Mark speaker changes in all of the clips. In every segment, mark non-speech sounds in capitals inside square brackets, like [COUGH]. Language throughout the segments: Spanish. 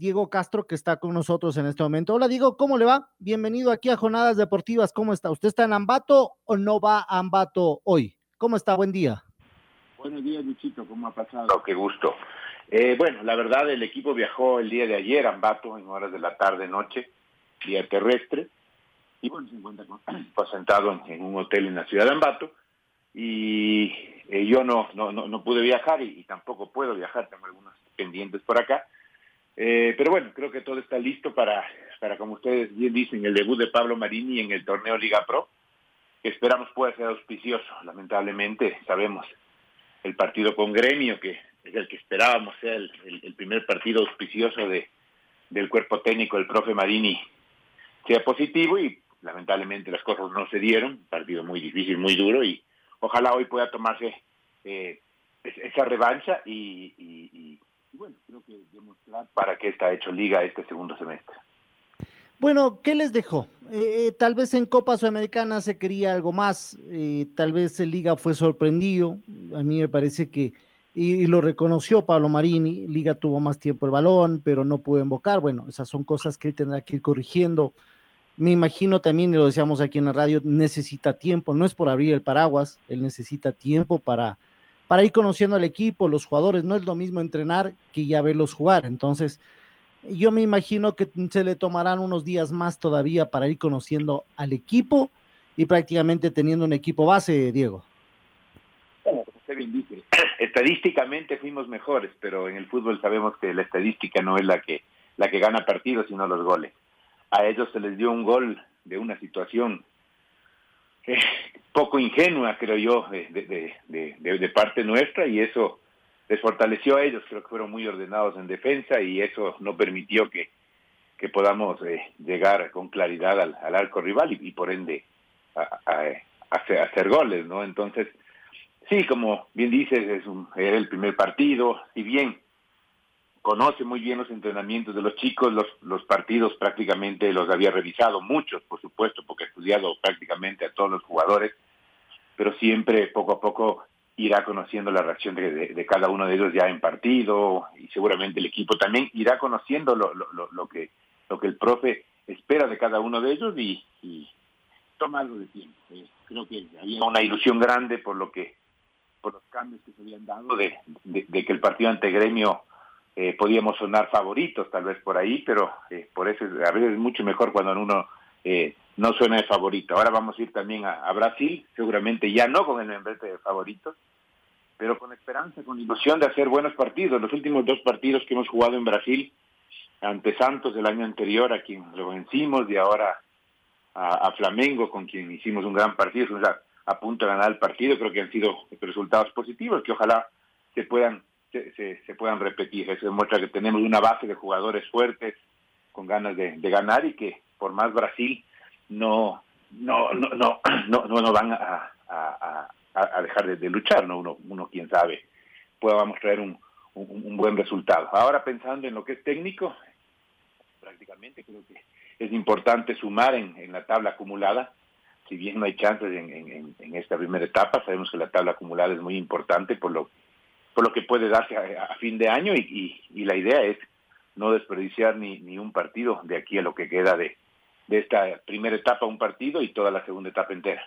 Speaker 1: Diego Castro, que está con nosotros en este momento. Hola, Diego, ¿cómo le va? Bienvenido aquí a Jornadas Deportivas. ¿Cómo está? ¿Usted está en Ambato o no va a Ambato hoy? ¿Cómo está? Buen día.
Speaker 2: Buenos días, Luchito. ¿Cómo ha pasado? Qué gusto. Eh, bueno, la verdad, el equipo viajó el día de ayer a Ambato en horas de la tarde-noche, día terrestre, y bueno, se encuentra [CLEARS THROAT] sentado en, un hotel en la ciudad de Ambato, y eh, yo no, no, no, pude viajar y, y tampoco puedo viajar, tengo algunos pendientes por acá, eh, pero bueno, creo que todo está listo para, para, como ustedes bien dicen, el debut de Pablo Marini en el torneo Liga Pro, que esperamos pueda ser auspicioso. Lamentablemente, sabemos, el partido con Gremio, que es el que esperábamos sea el, primer partido auspicioso de, del cuerpo técnico del profe Marini, sea positivo y lamentablemente las cosas no se dieron, partido muy difícil, muy duro y ojalá hoy pueda tomarse eh, esa revancha y bueno, creo que demostrar para qué está hecho Liga este segundo semestre.
Speaker 1: Bueno, ¿qué les dejó? Eh, eh, tal vez en Copa Sudamericana se quería algo más, eh, tal vez el Liga fue sorprendido, a mí me parece que, y, lo reconoció Pablo Marini, Liga tuvo más tiempo el balón, pero no pudo invocar, bueno, esas son cosas que él tendrá que ir corrigiendo. Me imagino también, y lo decíamos aquí en la radio, necesita tiempo, no es por abrir el paraguas, él necesita tiempo para, para ir conociendo al equipo, los jugadores. No es lo mismo entrenar que ya verlos jugar. Entonces, yo me imagino que se le tomarán unos días más todavía para ir conociendo al equipo y prácticamente teniendo un equipo base, Diego. [CLEARS THROAT]
Speaker 2: estadísticamente fuimos mejores, pero en el fútbol sabemos que la estadística no es la que la que gana partidos, sino los goles. A ellos se les dio un gol de una situación eh, poco ingenua, creo yo, de, de, parte nuestra y eso les fortaleció a ellos, creo que fueron muy ordenados en defensa y eso no permitió que, podamos eh, llegar con claridad al, arco rival y, por ende a, hacer, goles, ¿no? Entonces, sí, como bien dices, es un, era el primer partido, si bien conoce muy bien los entrenamientos de los chicos, los, los partidos prácticamente los había revisado, muchos por supuesto, porque he estudiado prácticamente a todos los jugadores, pero siempre poco a poco irá conociendo la reacción de, cada uno de ellos ya en partido y seguramente el equipo también irá conociendo lo, lo, lo, que lo que el profe espera de cada uno de ellos y, y toma algo de tiempo. Eh, creo que había una ilusión grande por lo que por los cambios que se habían dado de, de que el partido ante Gremio eh, podíamos sonar favoritos tal vez por ahí, pero eh, por eso a veces es mucho mejor cuando uno eh, no suena de favorito. Ahora vamos a ir también a, Brasil, seguramente ya no con el membrete de favoritos, pero con esperanza, con ilusión de hacer buenos partidos. Los últimos dos partidos que hemos jugado en Brasil, ante Santos el año anterior, a quien lo vencimos, y ahora a, Flamengo, con quien hicimos un gran partido, o sea, a punto de ganar el partido, creo que han sido resultados positivos que ojalá se puedan se, se, puedan repetir. Eso demuestra que tenemos una base de jugadores fuertes, con ganas de, ganar y que por más Brasil no no no no [CLEARS THROAT] no, no, van a, dejar de, luchar, ¿no? Uno, uno quién sabe, podamos traer un, un, buen resultado. Ahora pensando en lo que es técnico, prácticamente creo que es importante sumar en, la tabla acumulada, si bien no hay chances en, en, en, esta primera etapa, sabemos que la tabla acumulada es muy importante por lo por lo que puede darse a, fin de año y, la idea es no desperdiciar ni, ni un partido de aquí a lo que queda de, de esta primera etapa, un partido y toda la segunda etapa entera.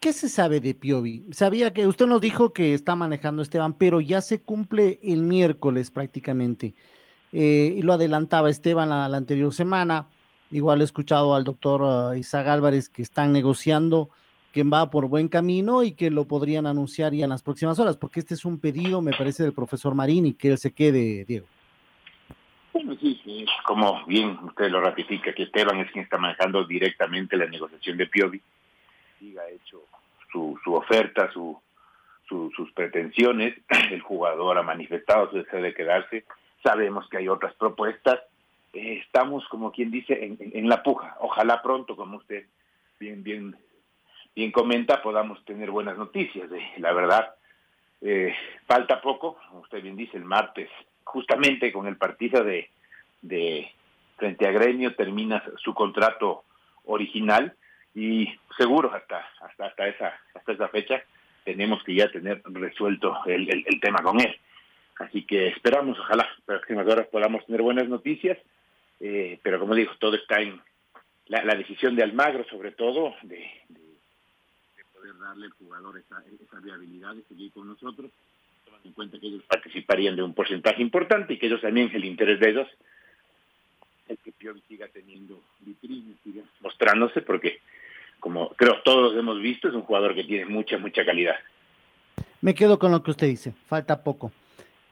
Speaker 1: ¿Qué se sabe de Piovi? Sabía que usted nos dijo que está manejando Esteban, pero ya se cumple el miércoles prácticamente. Eh, y lo adelantaba Esteban la, la, anterior semana. Igual he escuchado al doctor uh, Isaac Álvarez que están negociando que va por buen camino y que lo podrían anunciar ya en las próximas horas, porque este es un pedido, me parece, del profesor Marini, que él se quede, Diego.
Speaker 2: Bueno, sí, sí, como bien usted lo ratifica, que Esteban es quien está manejando directamente la negociación de Piovi, ha hecho su, su oferta, su, sus pretensiones, [CLEARS THROAT] el jugador ha manifestado su deseo de quedarse, sabemos que hay otras propuestas, eh, estamos, como quien dice, en, en, la puja, ojalá pronto, como usted bien, bien, bien comenta, podamos tener buenas noticias, la verdad, eh, falta poco, usted bien dice, el martes justamente con el partido de, de frente a Gremio termina su contrato original y seguro hasta hasta hasta esa hasta esa fecha tenemos que ya tener resuelto el, el, tema con él. Así que esperamos ojalá próximas horas podamos tener buenas noticias eh, pero como digo todo está en la, la decisión de Almagro sobre todo de, darle al jugador esa, esa viabilidad de seguir con nosotros en cuenta que ellos participarían de un porcentaje importante y que ellos también, el interés de ellos, es que Piovi siga teniendo vitrina, siga mostrándose, porque como creo todos hemos visto, es un jugador que tiene mucha, mucha calidad.
Speaker 1: Me quedo con lo que usted dice, falta poco.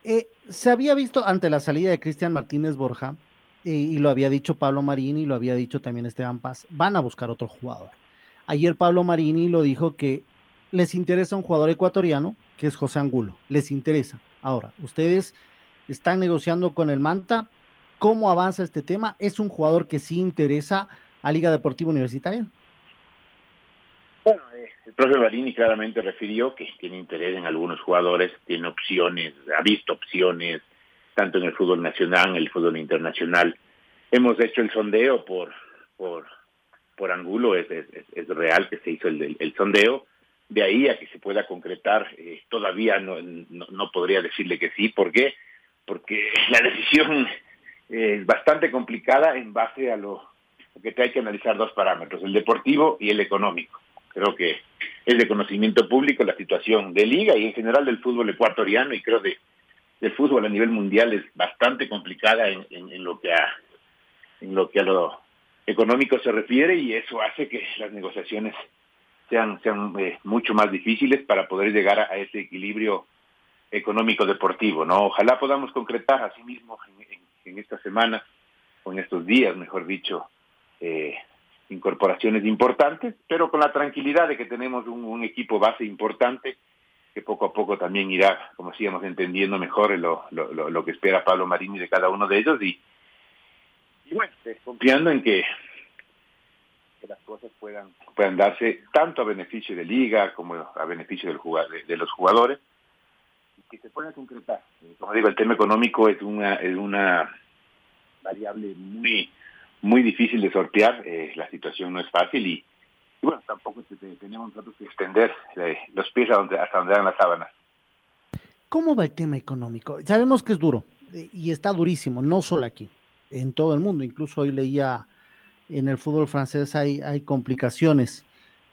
Speaker 1: Eh, se había visto ante la salida de Cristian Martínez Borja, eh, y lo había dicho Pablo Marini, y lo había dicho también Esteban Paz, van a buscar otro jugador. Ayer Pablo Marini lo dijo que les interesa un jugador ecuatoriano, que es José Angulo. Les interesa. Ahora, ustedes están negociando con el Manta. ¿Cómo avanza este tema? ¿Es un jugador que sí interesa a Liga Deportiva Universitaria?
Speaker 2: Bueno, eh, el profe Barini claramente refirió que tiene interés en algunos jugadores, tiene opciones, ha visto opciones, tanto en el fútbol nacional, en el fútbol internacional. Hemos hecho el sondeo por, por, por Angulo, es, es, real que se hizo el, el sondeo de ahí a que se pueda concretar, eh, todavía no, no, podría decirle que sí. ¿Por qué? Porque [LAUGHS] la decisión es bastante complicada en base a lo, que te hay que analizar dos parámetros, el deportivo y el económico. Creo que es de conocimiento público la situación de liga y en general del fútbol ecuatoriano y creo de del fútbol a nivel mundial es bastante complicada en, en, en lo que a en lo que a lo económico se refiere y eso hace que las negociaciones sean, sean eh, mucho más difíciles para poder llegar a, ese equilibrio económico deportivo, ¿no? Ojalá podamos concretar así mismo en, en, en esta semana o en estos días, mejor dicho, eh, incorporaciones importantes, pero con la tranquilidad de que tenemos un, equipo base importante que poco a poco también irá, como decíamos, entendiendo mejor lo, lo que espera Pablo Marini de cada uno de ellos y, y bueno, confiando en que las cosas puedan puedan darse tanto a beneficio de liga como a beneficio del de, de, los jugadores y que se pueda concretar. Como digo, el tema económico es una es una variable muy muy difícil de sortear. Eh, la situación no es fácil y, bueno, tampoco tenemos que extender eh, los pies hasta donde dan las sábanas.
Speaker 1: ¿Cómo va el tema económico? Sabemos que es duro eh, y está durísimo, no solo aquí, en todo el mundo. Incluso hoy leía en el fútbol francés hay, hay complicaciones.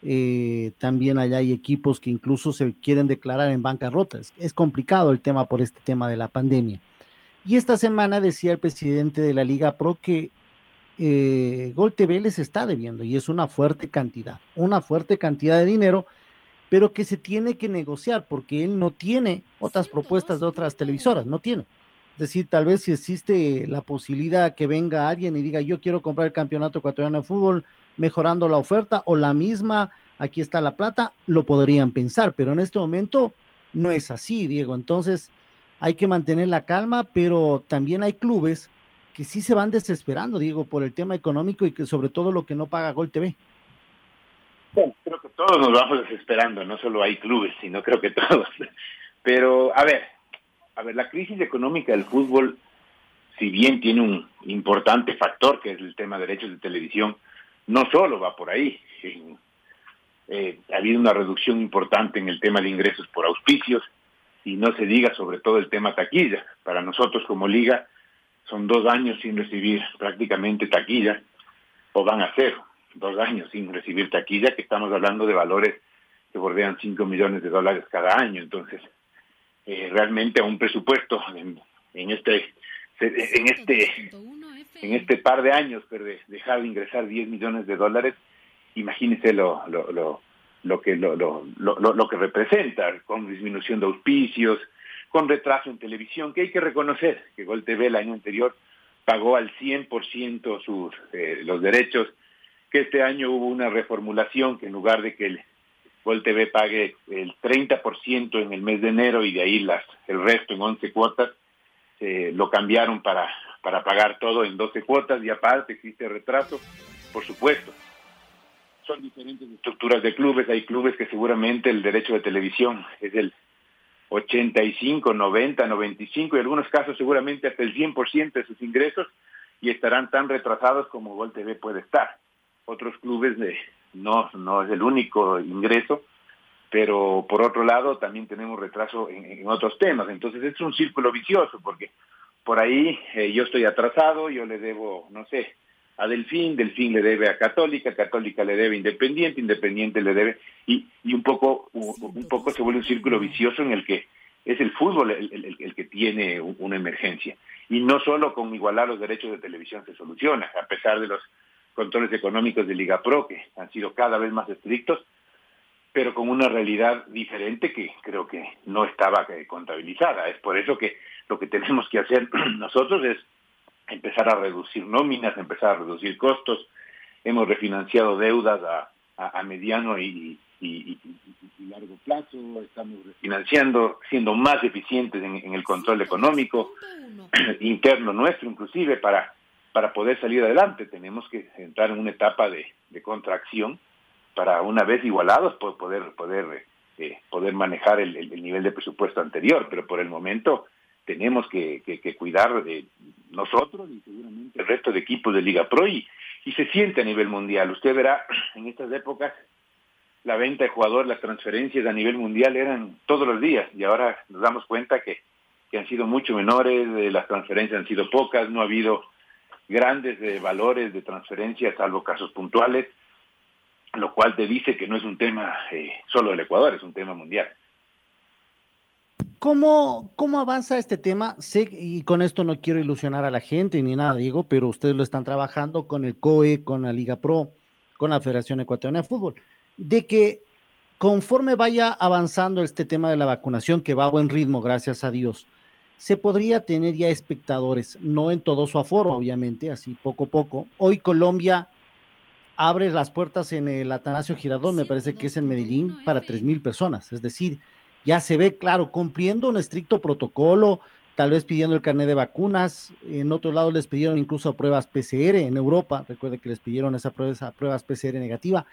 Speaker 1: Eh, también allá hay equipos que incluso se quieren declarar en bancarrota. Es, es complicado el tema por este tema de la pandemia. Y esta semana decía el presidente de la Liga Pro que eh, Gol TV les está debiendo y es una fuerte cantidad, una fuerte cantidad de dinero, pero que se tiene que negociar porque él no tiene otras propuestas de otras televisoras, no tiene. Decir, tal vez si existe la posibilidad que venga alguien y diga yo quiero comprar el campeonato ecuatoriano de fútbol mejorando la oferta o la misma, aquí está la plata, lo podrían pensar, pero en este momento no es así, Diego. Entonces hay que mantener la calma, pero también hay clubes que sí se van desesperando, Diego, por el tema económico y que sobre todo lo que no paga Gol TV.
Speaker 2: Bueno, creo que todos nos vamos desesperando, no solo hay clubes, sino creo que todos. Pero, a ver, a ver, la crisis económica del fútbol, si bien tiene un importante factor, que es el tema de derechos de televisión, no solo va por ahí. Eh, ha habido una reducción importante en el tema de ingresos por auspicios, y no se diga sobre todo el tema taquilla. Para nosotros como liga son dos años sin recibir prácticamente taquilla, o van a ser dos años sin recibir taquilla, que estamos hablando de valores que bordean 5 millones de dólares cada año. Entonces, eh, realmente a un presupuesto en, en, este en este en este par de años pero de dejar de ingresar 10 millones de dólares imagínese lo, lo, lo, lo que lo, lo, lo, lo, que representa, con disminución de auspicios, con retraso en televisión, que hay que reconocer que Gol TV el año anterior pagó al 100% sus, eh, los derechos, que este año hubo una reformulación que en lugar de que el Gol TV pague el 30% en el mes de enero y de ahí las el resto en 11 cuotas, eh, lo cambiaron para, para pagar todo en 12 cuotas y aparte existe retraso, por supuesto. Son diferentes estructuras de clubes, hay clubes que seguramente el derecho de televisión es el 85, 90, 95 y en algunos casos seguramente hasta el 100% de sus ingresos y estarán tan retrasados como Gol TV puede estar. Otros clubes de, no, no es el único ingreso, pero por otro lado también tenemos retraso en, otros temas. Entonces es un círculo vicioso porque por ahí eh, yo estoy atrasado, yo le debo, no sé, a Delfín, Delfín le debe a Católica, Católica le debe a Independiente, Independiente le debe y, y un poco un poco se vuelve un círculo vicioso en el que es el fútbol el, el, el, que tiene una emergencia y no solo con igualar los derechos de televisión se soluciona, a pesar de los controles económicos de Liga Pro que han sido cada vez más estrictos, pero con una realidad diferente que creo que no estaba eh, contabilizada. Es por eso que lo que tenemos que hacer [CLEARS THROAT] nosotros es empezar a reducir nóminas, empezar a reducir costos. Hemos refinanciado deudas a, a, mediano y, y, largo plazo, estamos refinanciando, siendo más eficientes en, el control económico [CLEARS THROAT] interno nuestro, inclusive para, para poder salir adelante. Tenemos que entrar en una etapa de, contracción para una vez igualados poder poder eh, poder manejar el, el, nivel de presupuesto anterior, pero por el momento tenemos que, que, cuidar de nosotros y seguramente el resto de equipos de Liga Pro y, y se siente a nivel mundial. Usted verá [CLEARS THROAT] en estas épocas la venta de jugadores, las transferencias a nivel mundial eran todos los días y ahora nos damos cuenta que, que han sido mucho menores, eh, las transferencias han sido pocas, no ha habido grandes eh, valores de transferencias salvo casos puntuales, lo cual te dice que no es un tema eh, solo del Ecuador, es un tema mundial.
Speaker 1: ¿Cómo, ¿Cómo avanza este tema? Sé, y con esto no quiero ilusionar a la gente ni nada, digo, pero ustedes lo están trabajando con el COE, con la Liga Pro, con la Federación Ecuatoriana de Fútbol, de que conforme vaya avanzando este tema de la vacunación, que va a buen ritmo, gracias a Dios, se podría tener ya espectadores, no en todo su aforo, obviamente, así poco a poco. Hoy Colombia abre las puertas en el Atanasio Girardón, me parece que es en Medellín, para tres mil personas, es decir, ya se ve, claro, cumpliendo un estricto protocolo, tal vez pidiendo el carnet de vacunas. En otro lado les pidieron incluso pruebas PCR en Europa. Recuerde que les pidieron esa prueba, pruebas PCR negativa.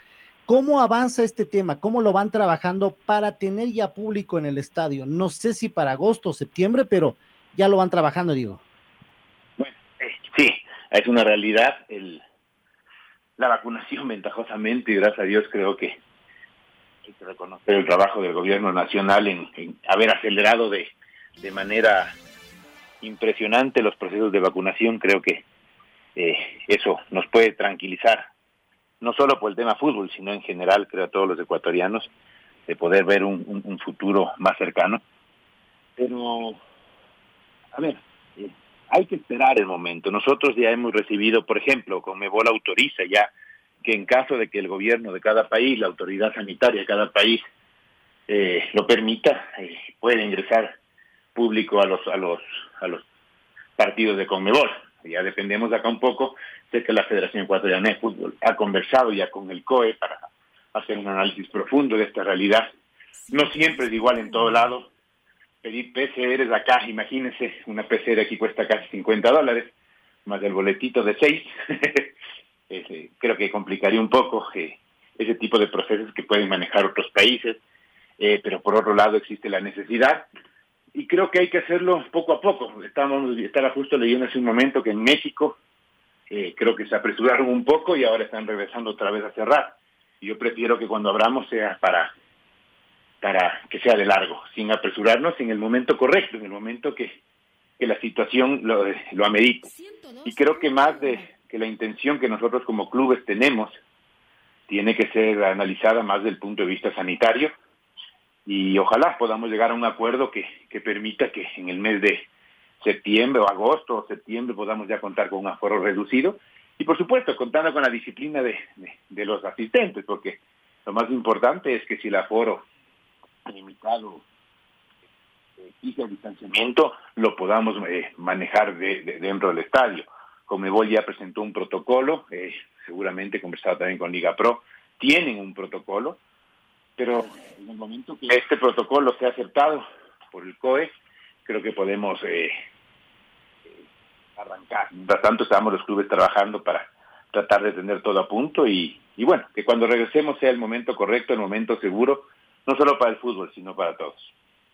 Speaker 1: ¿Cómo avanza este tema? ¿Cómo lo van trabajando para tener ya público en el estadio? No sé si para agosto o septiembre, pero ya lo van trabajando, digo.
Speaker 2: Bueno, eh, sí, es una realidad. El, la vacunación [LAUGHS] ventajosamente, y gracias a Dios creo que hay que reconocer el trabajo del gobierno nacional en, haber acelerado de, de, manera impresionante los procesos de vacunación. Creo que eh, eso nos puede tranquilizar, no solo por el tema fútbol, sino en general, creo, a todos los ecuatorianos, de poder ver un, futuro más cercano. Pero, a ver, eh, hay que esperar el momento. Nosotros ya hemos recibido, por ejemplo, Conmebol autoriza ya que en caso de que el gobierno de cada país, la autoridad sanitaria de cada país eh, lo permita, eh, puede ingresar público a los a los a los partidos de Conmebol. Ya dependemos acá un poco. Sé que la Federación Ecuatoriana de Fútbol ha conversado ya con el COE para hacer un análisis profundo de esta realidad. No siempre es igual en todo lado. Pedir PCR acá, imagínense, una PCR aquí cuesta casi 50 dólares, más el boletito de 6. [LAUGHS] Eh, creo que complicaría un poco eh, ese tipo de procesos que pueden manejar otros países, eh, pero por otro lado existe la necesidad y creo que hay que hacerlo poco a poco. Estamos, estaba justo leyendo hace un momento que en México creo que se apresuraron un poco y ahora están regresando otra vez a cerrar. Y yo prefiero que cuando abramos sea para para que sea de largo, sin apresurarnos en el momento correcto, en el momento que, que la situación lo, lo amerite. Y creo que más de, que la intención que nosotros como clubes tenemos tiene que ser analizada más del punto de vista sanitario y ojalá podamos llegar a un acuerdo que, que permita que en el mes de septiembre o agosto o septiembre podamos ya contar con un aforo reducido y por supuesto contando con la disciplina de, de, los asistentes porque Lo más importante es que si el aforo limitado exige el distanciamiento, lo podamos eh, manejar de, de, dentro del estadio. Comebol ya presentó un protocolo, eh, seguramente conversado también con Liga Pro, tienen un protocolo, pero en el momento que este protocolo sea aceptado por el COE, creo que podemos eh, arrancar. Mientras tanto, estamos los clubes trabajando para tratar de tener todo a punto y, y bueno, que cuando regresemos sea el momento correcto, el momento seguro, no solo para el fútbol, sino para todos.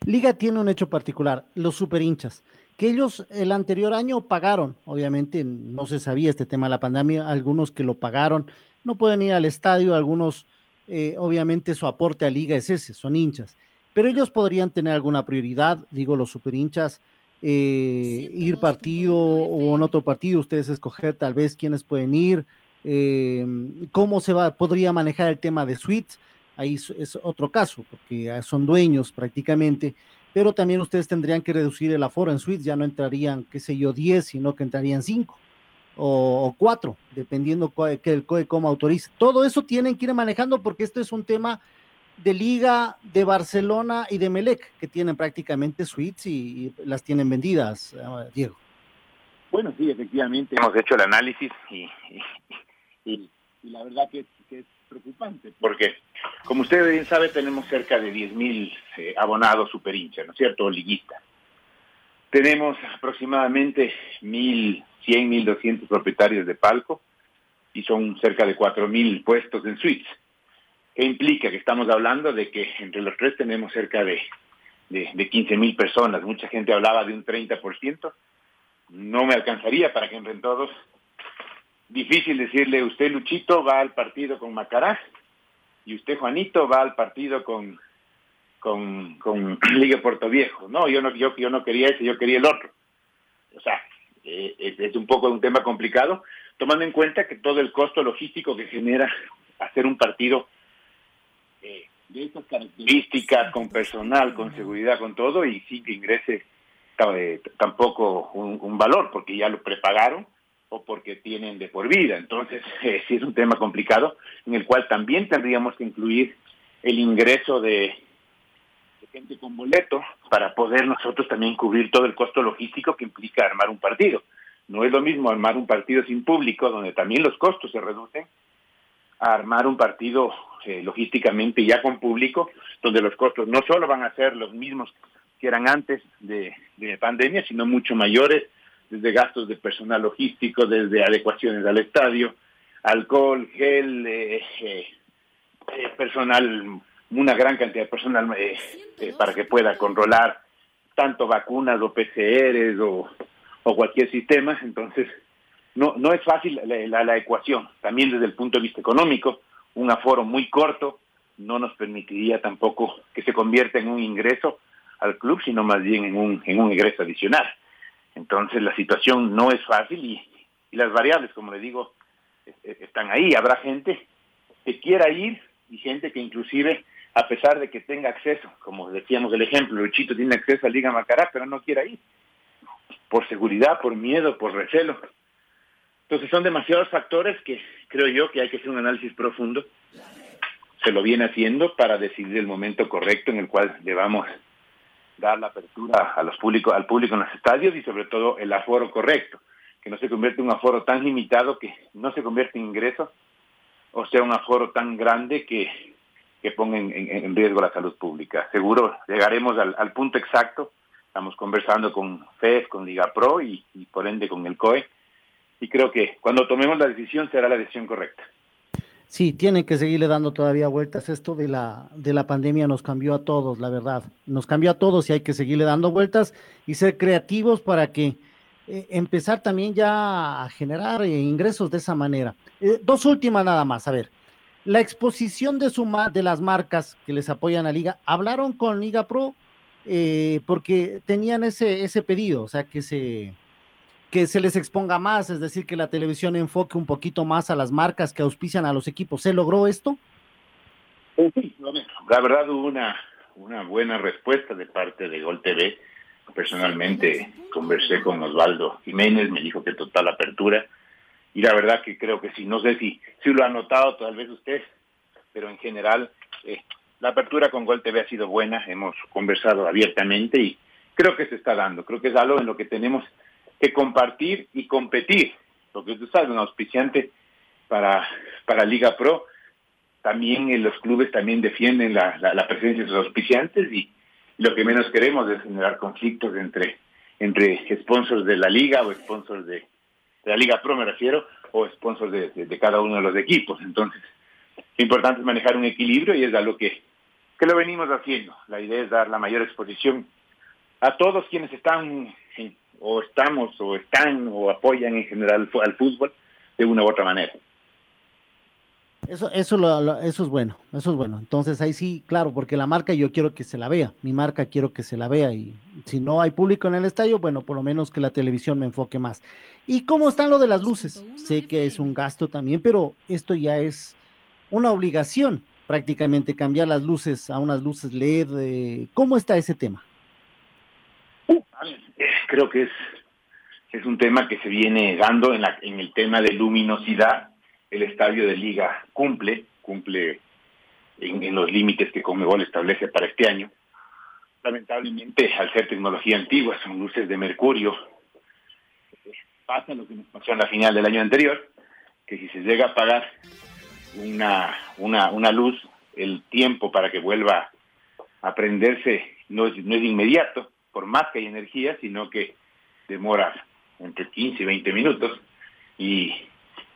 Speaker 1: Liga tiene un hecho particular, los super hinchas, que ellos el anterior año pagaron, obviamente no se sabía este tema de la pandemia, algunos que lo pagaron, no pueden ir al estadio, algunos, eh, obviamente su aporte a Liga es ese, son hinchas, pero ellos podrían tener alguna prioridad, digo los super hinchas, eh, ir partido o en otro partido, ustedes escoger tal vez quiénes pueden ir, eh, cómo se va, podría manejar el tema de suites, ahí es otro caso, porque son dueños prácticamente, pero también ustedes tendrían que reducir el aforo en suites, ya no entrarían, qué sé yo, 10, sino que entrarían 5 o 4, dependiendo que el COE autorice. Todo eso tienen que ir manejando porque esto es un tema de Liga, de Barcelona y de Melec, que tienen prácticamente suites y, las tienen vendidas, uh, Diego.
Speaker 2: Bueno, sí, efectivamente hemos hecho el análisis y, y, la verdad que, es preocupante, porque como usted bien sabe, tenemos cerca de 10 mil eh, abonados super hinchas, ¿no es cierto?, liguistas. Tenemos aproximadamente 1.100, 1.200 propietarios de palco y son cerca de 4.000 puestos en suites ¿Qué implica? Que estamos hablando de que entre los tres tenemos cerca de, de, de 15 mil personas. Mucha gente hablaba de un 30%. No me alcanzaría para que entren todos. Difícil decirle, usted Luchito va al partido con Macará y usted Juanito va al partido con, con, con [CLEARS THROAT] Liga Puerto Viejo. No, yo no, yo, yo no quería ese, yo quería el otro. O sea, eh, es, un poco un tema complicado, tomando en cuenta que todo el costo logístico que genera hacer un partido eh, de estas características, con personal, con seguridad, con todo, y sin que ingrese eh, tampoco un, valor, porque ya lo prepagaron o porque tienen de por vida. Entonces, [LAUGHS] eh, sí es un tema complicado, en el cual también tendríamos que incluir el ingreso de gente con boleto para poder nosotros también cubrir todo el costo logístico que implica armar un partido. No es lo mismo armar un partido sin público, donde también los costos se reducen, a armar un partido eh, logísticamente ya con público, donde los costos no solo van a ser los mismos que eran antes de, de pandemia, sino mucho mayores, desde gastos de personal logístico, desde adecuaciones al estadio, alcohol, gel, eh, eh, personal, una gran cantidad de personal para que pueda controlar tanto vacunas o PCRs o, cualquier sistema, entonces no, no es fácil la, la, la, ecuación, también desde el punto de vista económico, un aforo muy corto no nos permitiría tampoco que se convierta en un ingreso al club, sino más bien en un, en un ingreso adicional. Entonces la situación no es fácil y, y las variables, como le digo, están ahí. Habrá gente que quiera ir y gente que inclusive, a pesar de que tenga acceso, como decíamos el ejemplo, Luchito tiene acceso a Liga Macará, pero no quiera ir, por seguridad, por miedo, por recelo. Entonces son demasiados factores que creo yo que hay que hacer un análisis profundo. Se lo viene haciendo para decidir el momento correcto en el cual debamos dar la apertura a los públicos, al público en los estadios y sobre todo el aforo correcto, que no se convierte en un aforo tan limitado que no se convierte en ingreso, o sea, un aforo tan grande que, que ponga en, riesgo la salud pública. Seguro llegaremos al, punto exacto. Estamos conversando con FES, con Liga Pro y, y por ende con el COE y creo que cuando tomemos la decisión será la decisión correcta.
Speaker 1: Sí, tienen que seguirle dando todavía vueltas. Esto de la, de la pandemia nos cambió a todos, la verdad. Nos cambió a todos y hay que seguirle dando vueltas y ser creativos para que eh, empezar también ya a generar eh, ingresos de esa manera. Eh, dos últimas nada más, a ver. La exposición de, su de las marcas que les apoyan a Liga, ¿hablaron con Liga Pro? Eh, porque tenían ese, ese pedido, o sea, que se, que se les exponga más, es decir, que la televisión enfoque un poquito más a las marcas que auspician a los equipos. ¿Se logró esto?
Speaker 2: Sí, la verdad hubo una, una buena respuesta de parte de Gol TV. Personalmente conversé con Osvaldo Jiménez, me dijo que total apertura. Y la verdad que creo que sí, no sé si, si lo ha notado tal vez usted, pero en general eh, la apertura con Gol TV ha sido buena, hemos conversado abiertamente y creo que se está dando, creo que es algo en lo que tenemos que compartir y competir, porque tú sabes, un auspiciante para, para Liga Pro, también en los clubes también defienden la, la, presencia de sus auspiciantes y lo que menos queremos es generar conflictos entre, entre sponsors de la liga o sponsors de, de la Liga Pro me refiero, o sponsors de, cada uno de los equipos. Entonces, lo importante es manejar un equilibrio y es algo que, que lo venimos haciendo. La idea es dar la mayor exposición a todos quienes están o estamos o están o apoyan en general al fútbol de una u otra manera.
Speaker 1: Eso, eso, lo, eso es bueno, eso es bueno. Entonces ahí sí, claro, porque la marca yo quiero que se la vea, mi marca quiero que se la vea y si no hay público en el estadio, bueno, por lo menos que la televisión me enfoque más. ¿Y cómo están lo de las luces? Sé que es un gasto también, pero esto ya es una obligación prácticamente cambiar las luces a unas luces LED. Eh, ¿Cómo está ese tema?
Speaker 2: Creo que es, es un tema que se viene dando en, la, en el tema de luminosidad el estadio de liga cumple, cumple en, los límites que Conmebol establece para este año. Lamentablemente, al ser tecnología antigua, son luces de mercurio, pasa lo que nos pasó en la final del año anterior, que si se llega a apagar una, una, una luz, el tiempo para que vuelva a prenderse no es, no es inmediato, por más que hay energía, sino que demora entre 15 y 20 minutos y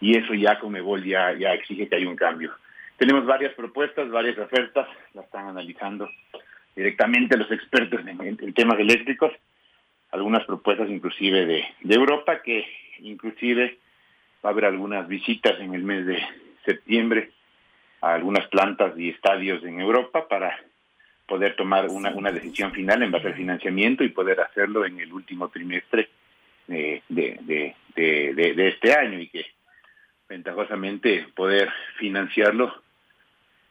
Speaker 2: y eso ya Comebol ya, ya exige que haya un cambio. Tenemos varias propuestas, varias ofertas, las están analizando directamente los expertos en, temas eléctricos, algunas propuestas inclusive de, de Europa, que inclusive va a haber algunas visitas en el mes de septiembre a algunas plantas y estadios en Europa para poder tomar una, una decisión final en base al financiamiento y poder hacerlo en el último trimestre de, de, de, de este año y que ventajosamente poder financiarlo.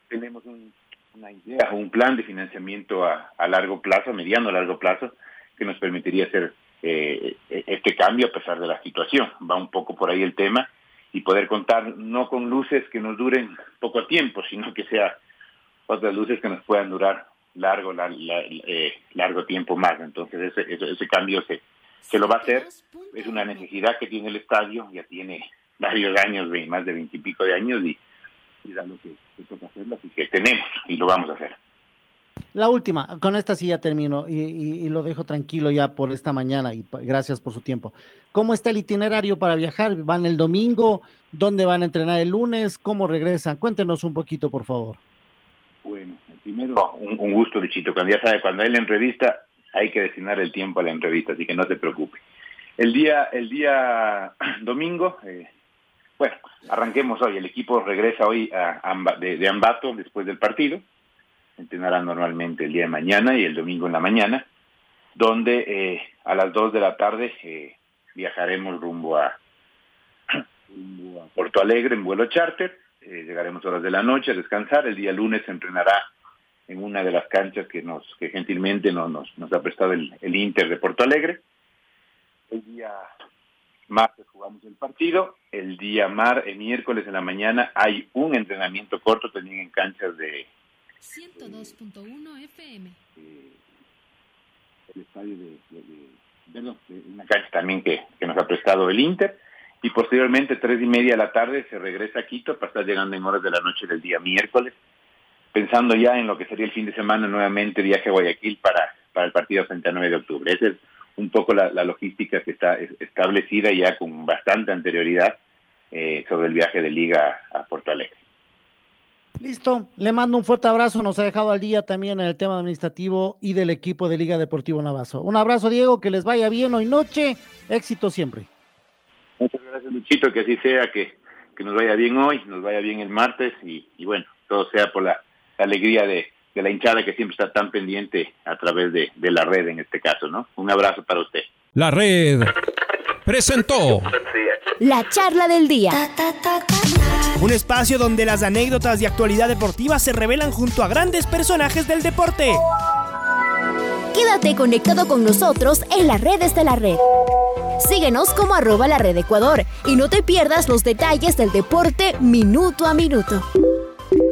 Speaker 2: Tenemos un, una idea, un plan de financiamiento a, largo plazo, mediano a largo plazo, que nos permitiría hacer eh, este cambio a pesar de la situación. Va un poco por ahí el tema y poder contar no con luces que nos duren poco tiempo, sino que sea otras luces que nos puedan durar largo, la, eh, largo tiempo más. Entonces ese, ese, ese cambio se, se lo va a hacer. Es una necesidad que tiene el estadio, ya tiene varios años, más de veintipico de años, y, y lo que, que toca hacerlo, así que tenemos y lo vamos a hacer.
Speaker 1: La última, con esta sí ya termino y, y, lo dejo tranquilo ya por esta mañana y gracias por su tiempo. ¿Cómo está el itinerario para viajar? ¿Van el domingo? ¿Dónde van a entrenar el lunes? ¿Cómo regresan? Cuéntenos un poquito, por favor.
Speaker 2: Bueno, primero, un, un gusto, Lichito. Cuando ya sabe, cuando hay la entrevista, hay que destinar el tiempo a la entrevista, así que no se preocupe. El día, el día [CLEARS THROAT] domingo, eh, bueno, arranquemos hoy. El equipo regresa hoy de, Ambato después del partido. Entrenará normalmente el día de mañana y el domingo en la mañana, donde eh, a las 2 de la tarde eh, viajaremos rumbo a, rumbo Porto Alegre en vuelo charter. Eh, llegaremos horas de la noche a descansar. El día lunes se entrenará en una de las canchas que nos que gentilmente nos ha prestado el, el Inter de Porto Alegre. El día martes jugamos el partido, el día mar, el miércoles en la mañana hay un entrenamiento corto también en canchas de
Speaker 3: 102.1 FM.
Speaker 2: Eh, el estadio de, de, una cancha también que, que, nos ha prestado el Inter y posteriormente tres y media de la tarde se regresa a Quito para estar llegando en horas de la noche del día miércoles pensando ya en lo que sería el fin de semana nuevamente viaje a Guayaquil para, para el partido frente a 9 de octubre. Ese es un poco la, logística que está establecida ya con bastante anterioridad eh, sobre el viaje de liga a Porto Alegre.
Speaker 1: Listo, le mando un fuerte abrazo, nos ha dejado al día también en el tema administrativo y del equipo de Liga Deportivo Navazo. Un abrazo, Diego, que les vaya bien hoy noche, éxito siempre.
Speaker 2: Muchas gracias, Luchito, que así sea, que, que nos vaya bien hoy, nos vaya bien el martes y, y bueno, todo sea por la alegría de, de la hinchada que siempre está tan pendiente a través de, de, la red en este caso, ¿no? Un abrazo para usted.
Speaker 4: La red presentó
Speaker 5: la charla del día.
Speaker 6: Un espacio donde las anécdotas de actualidad deportiva se revelan junto a grandes personajes del deporte.
Speaker 5: Quédate conectado con nosotros en las redes de la red. Síguenos como arroba la red Ecuador y no te pierdas los detalles del deporte minuto a minuto.